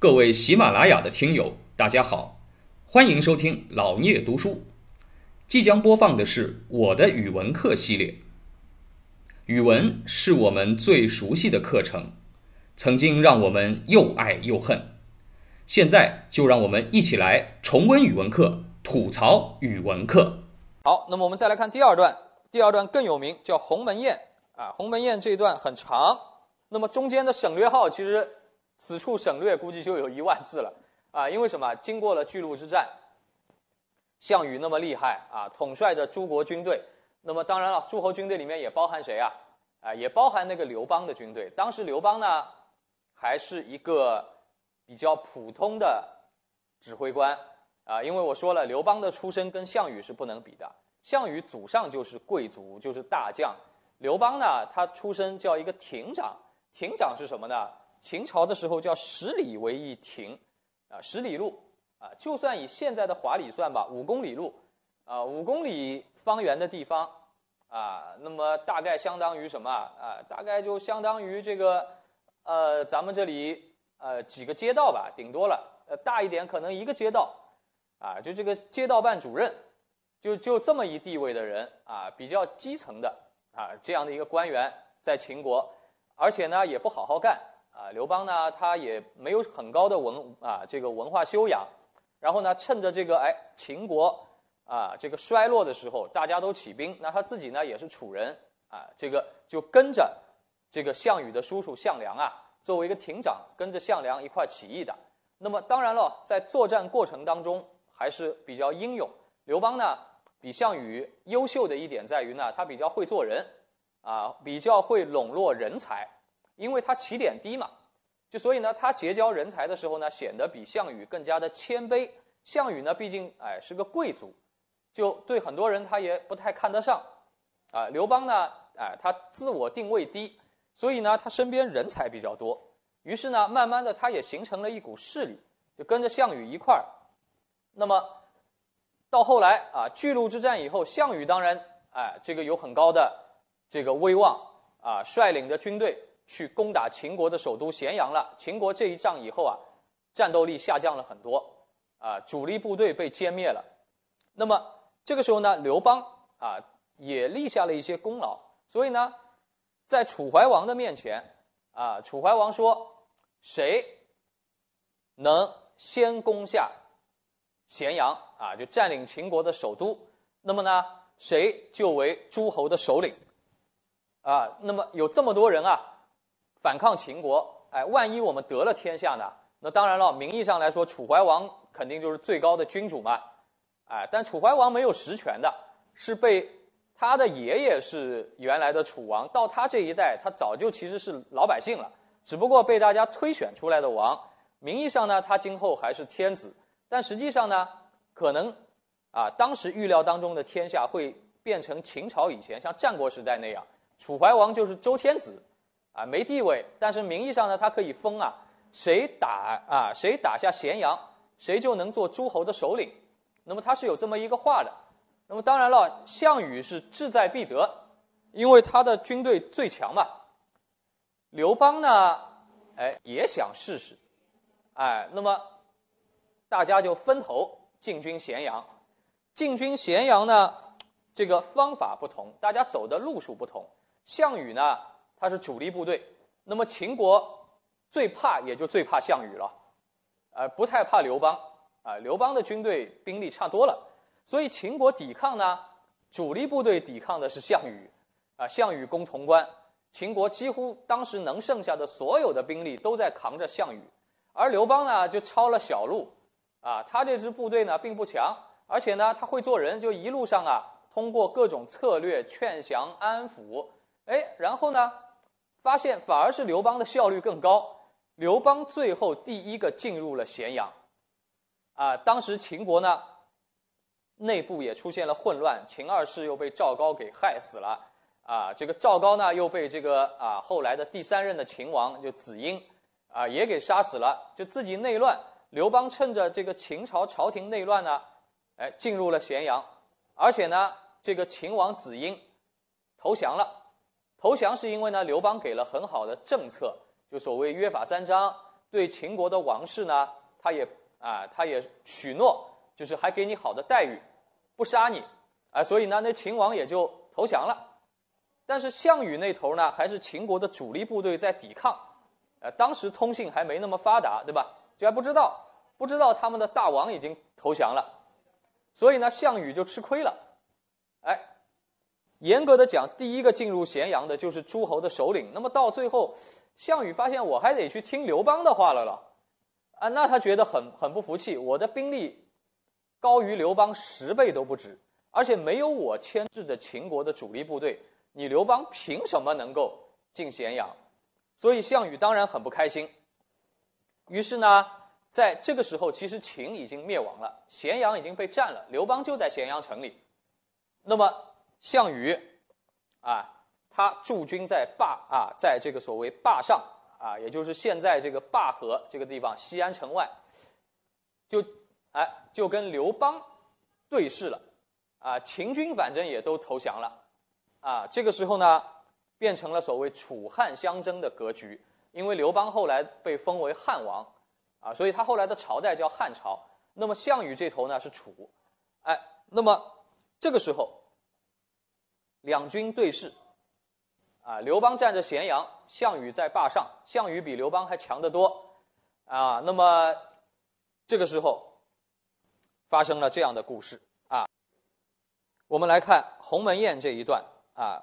各位喜马拉雅的听友，大家好，欢迎收听老聂读书。即将播放的是我的语文课系列。语文是我们最熟悉的课程，曾经让我们又爱又恨。现在就让我们一起来重温语文课，吐槽语文课。好，那么我们再来看第二段，第二段更有名，叫《鸿门宴》啊。鸿门宴这一段很长，那么中间的省略号其实此处省略估计就有一万字了啊，因为什么？经过了巨鹿之战。项羽那么厉害啊，统帅着诸国军队。那么当然了，诸侯军队里面也包含谁啊？啊，也包含那个刘邦的军队。当时刘邦呢，还是一个比较普通的指挥官啊。因为我说了，刘邦的出身跟项羽是不能比的。项羽祖上就是贵族，就是大将。刘邦呢，他出身叫一个亭长。亭长是什么呢？秦朝的时候叫十里为一亭，啊，十里路。啊，就算以现在的华里算吧，五公里路，啊，五公里方圆的地方，啊，那么大概相当于什么啊？大概就相当于这个，呃，咱们这里呃几个街道吧，顶多了，呃，大一点可能一个街道，啊，就这个街道办主任，就就这么一地位的人啊，比较基层的啊，这样的一个官员在秦国，而且呢也不好好干啊，刘邦呢他也没有很高的文啊这个文化修养。然后呢，趁着这个哎秦国啊这个衰落的时候，大家都起兵，那他自己呢也是楚人啊，这个就跟着这个项羽的叔叔项梁啊，作为一个亭长，跟着项梁一块起义的。那么当然了，在作战过程当中还是比较英勇。刘邦呢比项羽优秀的一点在于呢，他比较会做人啊，比较会笼络人才，因为他起点低嘛。就所以呢，他结交人才的时候呢，显得比项羽更加的谦卑。项羽呢，毕竟哎是个贵族，就对很多人他也不太看得上。啊，刘邦呢，哎他自我定位低，所以呢，他身边人才比较多。于是呢，慢慢的他也形成了一股势力，就跟着项羽一块儿。那么到后来啊，巨鹿之战以后，项羽当然哎这个有很高的这个威望啊，率领着军队。去攻打秦国的首都咸阳了。秦国这一仗以后啊，战斗力下降了很多，啊，主力部队被歼灭了。那么这个时候呢，刘邦啊也立下了一些功劳。所以呢，在楚怀王的面前啊，楚怀王说：“谁能先攻下咸阳啊，就占领秦国的首都，那么呢，谁就为诸侯的首领。”啊，那么有这么多人啊。反抗秦国，哎，万一我们得了天下呢？那当然了，名义上来说，楚怀王肯定就是最高的君主嘛，哎，但楚怀王没有实权的，是被他的爷爷是原来的楚王，到他这一代，他早就其实是老百姓了，只不过被大家推选出来的王。名义上呢，他今后还是天子，但实际上呢，可能啊，当时预料当中的天下会变成秦朝以前像战国时代那样，楚怀王就是周天子。啊，没地位，但是名义上呢，他可以封啊，谁打啊，谁打下咸阳，谁就能做诸侯的首领。那么他是有这么一个话的。那么当然了，项羽是志在必得，因为他的军队最强嘛。刘邦呢，哎，也想试试，哎，那么大家就分头进军咸阳。进军咸阳呢，这个方法不同，大家走的路数不同。项羽呢？他是主力部队，那么秦国最怕也就最怕项羽了，呃，不太怕刘邦啊。刘邦的军队兵力差多了，所以秦国抵抗呢，主力部队抵抗的是项羽啊。项羽攻潼关，秦国几乎当时能剩下的所有的兵力都在扛着项羽，而刘邦呢就抄了小路啊。他这支部队呢并不强，而且呢他会做人，就一路上啊通过各种策略劝降安抚，哎，然后呢。发现反而是刘邦的效率更高，刘邦最后第一个进入了咸阳，啊，当时秦国呢，内部也出现了混乱，秦二世又被赵高给害死了，啊，这个赵高呢又被这个啊后来的第三任的秦王就子婴，啊也给杀死了，就自己内乱。刘邦趁着这个秦朝朝廷内乱呢，哎，进入了咸阳，而且呢，这个秦王子婴投降了。投降是因为呢，刘邦给了很好的政策，就所谓约法三章，对秦国的王室呢，他也啊，他也许诺，就是还给你好的待遇，不杀你，啊，所以呢，那秦王也就投降了。但是项羽那头呢，还是秦国的主力部队在抵抗，呃，当时通信还没那么发达，对吧？就还不知道，不知道他们的大王已经投降了，所以呢，项羽就吃亏了。哎，严格的讲，第一个进入咸阳的就是诸侯的首领。那么到最后，项羽发现我还得去听刘邦的话了了，啊，那他觉得很很不服气，我的兵力高于刘邦十倍都不止，而且没有我牵制着秦国的主力部队。你刘邦凭什么能够进咸阳？所以项羽当然很不开心。于是呢，在这个时候，其实秦已经灭亡了，咸阳已经被占了，刘邦就在咸阳城里。那么项羽啊，他驻军在霸啊，在这个所谓霸上啊，也就是现在这个灞河这个地方，西安城外，就哎就跟刘邦对视了啊，秦军反正也都投降了。啊，这个时候呢，变成了所谓楚汉相争的格局。因为刘邦后来被封为汉王，啊，所以他后来的朝代叫汉朝。那么项羽这头呢是楚，哎，那么这个时候两军对视，啊，刘邦占着咸阳，项羽在霸上，项羽比刘邦还强得多，啊，那么这个时候发生了这样的故事。啊。我们来看鸿门宴这一段。啊，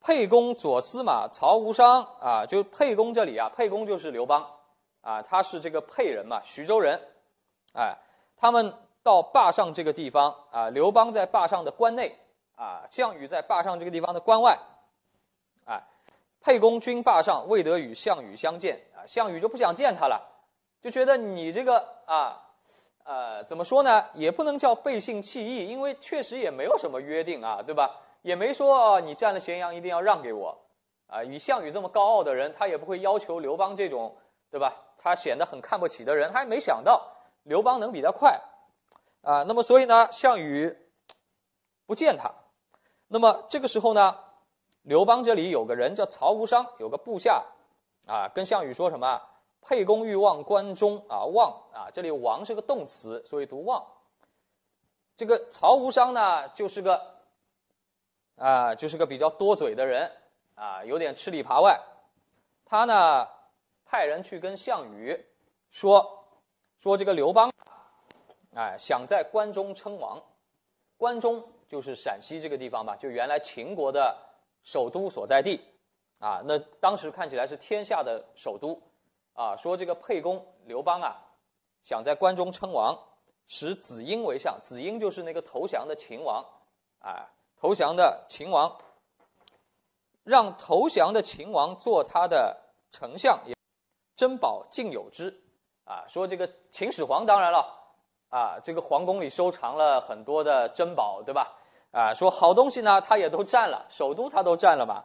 沛公左司马曹无伤。啊，就沛公这里啊，沛公就是刘邦。啊，他是这个沛人嘛，徐州人，哎，他们到霸上这个地方啊，刘邦在霸上的关内啊，项羽在霸上这个地方的关外，啊，沛公军霸上，未得与项羽相见啊，项羽就不想见他了，就觉得你这个啊，呃，怎么说呢，也不能叫背信弃义，因为确实也没有什么约定啊，对吧？也没说你占了咸阳一定要让给我，啊，以项羽这么高傲的人，他也不会要求刘邦这种，对吧？他显得很看不起的人，他还没想到刘邦能比他快，啊，那么所以呢，项羽不见他。那么这个时候呢，刘邦这里有个人叫曹无伤，有个部下，啊，跟项羽说什么？沛公欲望关中啊，望啊，这里王是个动词，所以读望。这个曹无伤呢，就是个。啊，就是个比较多嘴的人，啊，有点吃里扒外。他呢，派人去跟项羽说，说这个刘邦，哎，想在关中称王。关中就是陕西这个地方吧，就原来秦国的首都所在地。啊，那当时看起来是天下的首都。啊，说这个沛公刘邦啊，想在关中称王，使子婴为相。子婴就是那个投降的秦王，啊。投降的秦王，让投降的秦王做他的丞相，珍宝尽有之。啊，说这个秦始皇当然了，啊，这个皇宫里收藏了很多的珍宝，对吧？啊，说好东西呢，他也都占了，首都他都占了嘛。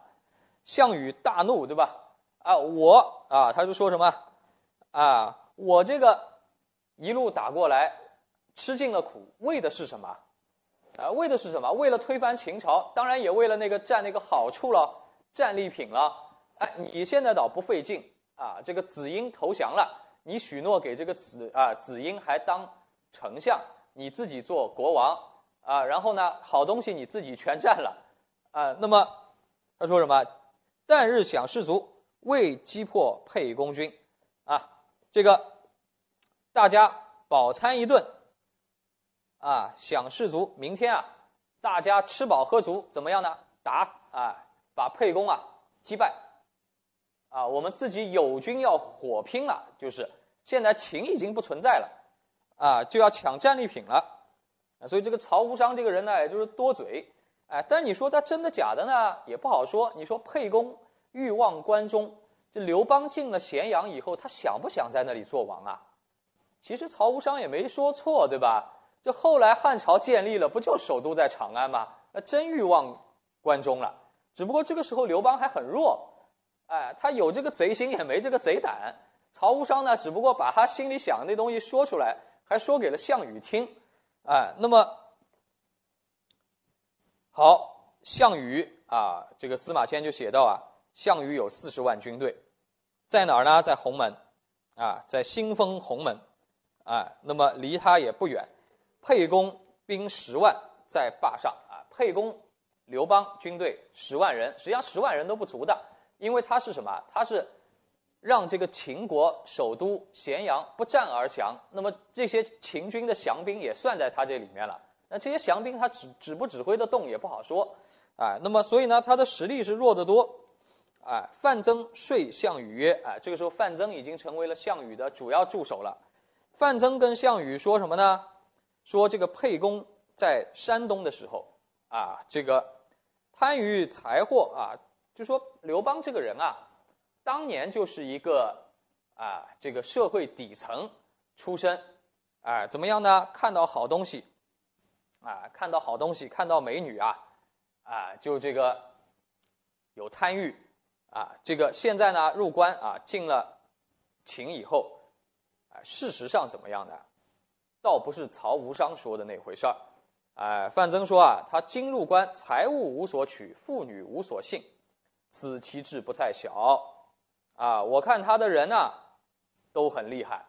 项羽大怒，对吧？啊，我啊，他就说什么？啊，我这个一路打过来，吃尽了苦，为的是什么？啊，为的是什么？为了推翻秦朝，当然也为了那个占那个好处了，战利品了。哎，你现在倒不费劲啊！这个子婴投降了，你许诺给这个子啊子婴还当丞相，你自己做国王啊。然后呢，好东西你自己全占了啊。那么他说什么？旦日享士卒，未击破沛公军啊。这个大家饱餐一顿。啊，享士卒，明天啊，大家吃饱喝足，怎么样呢？打啊，把沛公啊击败。啊，我们自己友军要火拼了，就是现在秦已经不存在了，啊，就要抢战利品了。所以这个曹无伤这个人呢，也就是多嘴，哎，但你说他真的假的呢，也不好说。你说沛公欲望关中，这刘邦进了咸阳以后，他想不想在那里做王啊？其实曹无伤也没说错，对吧？这后来汉朝建立了，不就首都在长安吗？那真欲望关中了。只不过这个时候刘邦还很弱，哎，他有这个贼心，也没这个贼胆。曹无伤呢，只不过把他心里想的那东西说出来，还说给了项羽听，哎，那么好，项羽啊，这个司马迁就写到啊，项羽有四十万军队，在哪儿呢？在鸿门，啊，在新丰鸿门，啊，那么离他也不远。沛公兵十万在霸上啊，沛公刘邦军队十万人，实际上十万人都不足的，因为他是什么？他是让这个秦国首都咸阳不战而降，那么这些秦军的降兵也算在他这里面了。那这些降兵他指指不指挥得动也不好说，啊，那么所以呢，他的实力是弱得多。哎，范增说项羽曰：“哎，这个时候范增已经成为了项羽的主要助手了。范增跟项羽说什么呢？说这个沛公在山东的时候，啊，这个贪于财货啊，就说刘邦这个人啊，当年就是一个啊，这个社会底层出身，哎，怎么样呢？看到好东西，啊，看到好东西，看到美女啊，啊，就这个有贪欲。”啊，这个现在呢，入关啊，进了秦以后，啊，事实上怎么样呢？倒不是曹无伤说的那回事儿。哎，范增说啊，他今入关，财物无所取，妇女无所幸，此其志不在小。啊，我看他的人呢，都很厉害。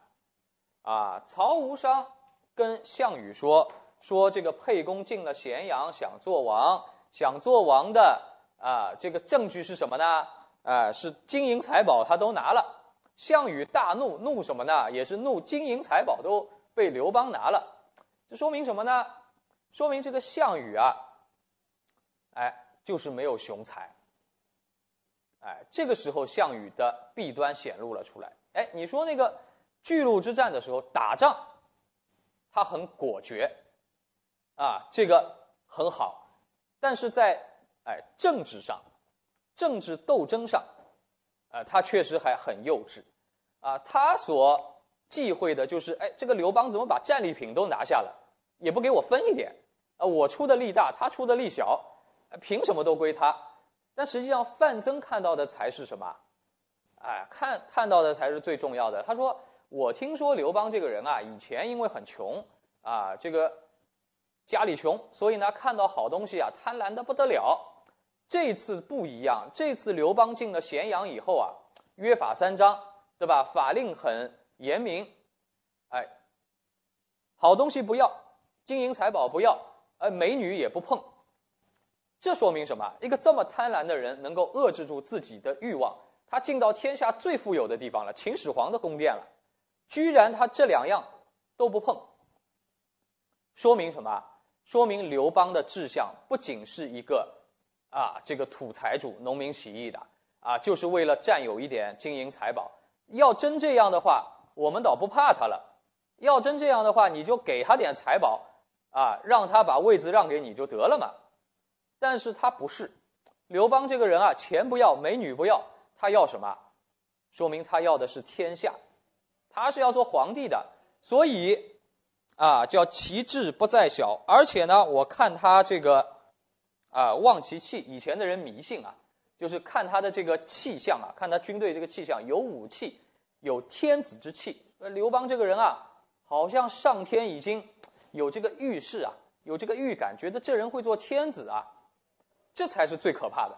啊，曹无伤跟项羽说，说这个沛公进了咸阳，想做王，想做王的啊，这个证据是什么呢？啊，是金银财宝，他都拿了。项羽大怒，怒什么呢？也是怒金银财宝都被刘邦拿了。这说明什么呢？说明这个项羽啊，哎，就是没有雄才。哎，这个时候项羽的弊端显露了出来。哎，你说那个巨鹿之战的时候打仗，他很果决，啊，这个很好，但是在哎政治上。政治斗争上，啊，他确实还很幼稚，啊，他所忌讳的就是，哎，这个刘邦怎么把战利品都拿下了，也不给我分一点，啊，我出的力大，他出的力小，凭什么都归他？但实际上，范增看到的才是什么？哎，看看到的才是最重要的。他说：“我听说刘邦这个人啊，以前因为很穷，啊，这个家里穷，所以呢，看到好东西啊，贪婪的不得了。”这次不一样，这次刘邦进了咸阳以后啊，约法三章，对吧？法令很严明，哎，好东西不要，金银财宝不要，呃，美女也不碰。这说明什么？一个这么贪婪的人能够遏制住自己的欲望，他进到天下最富有的地方了，秦始皇的宫殿了，居然他这两样都不碰，说明什么？说明刘邦的志向不仅是一个。啊，这个土财主、农民起义的啊，就是为了占有一点金银财宝。要真这样的话，我们倒不怕他了。要真这样的话，你就给他点财宝啊，让他把位子让给你就得了嘛。但是他不是，刘邦这个人啊，钱不要，美女不要，他要什么？说明他要的是天下，他是要做皇帝的。所以啊，叫其志不在小。而且呢，我看他这个。啊，望其气，以前的人迷信啊，就是看他的这个气象啊，看他军队这个气象，有武器，有天子之气。刘邦这个人啊，好像上天已经有这个预示啊，有这个预感，觉得这人会做天子啊，这才是最可怕的。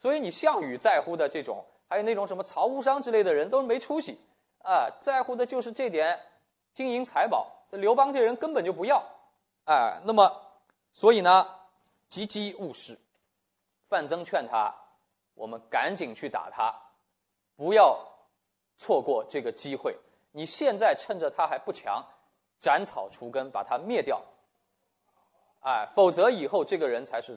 所以你项羽在乎的这种，还有那种什么曹无伤之类的人，都是没出息啊，在乎的就是这点金银财宝。刘邦这人根本就不要，哎，那么所以呢？急急勿失，范增劝他：“我们赶紧去打他，不要错过这个机会。你现在趁着他还不强，斩草除根，把他灭掉。哎，否则以后这个人才是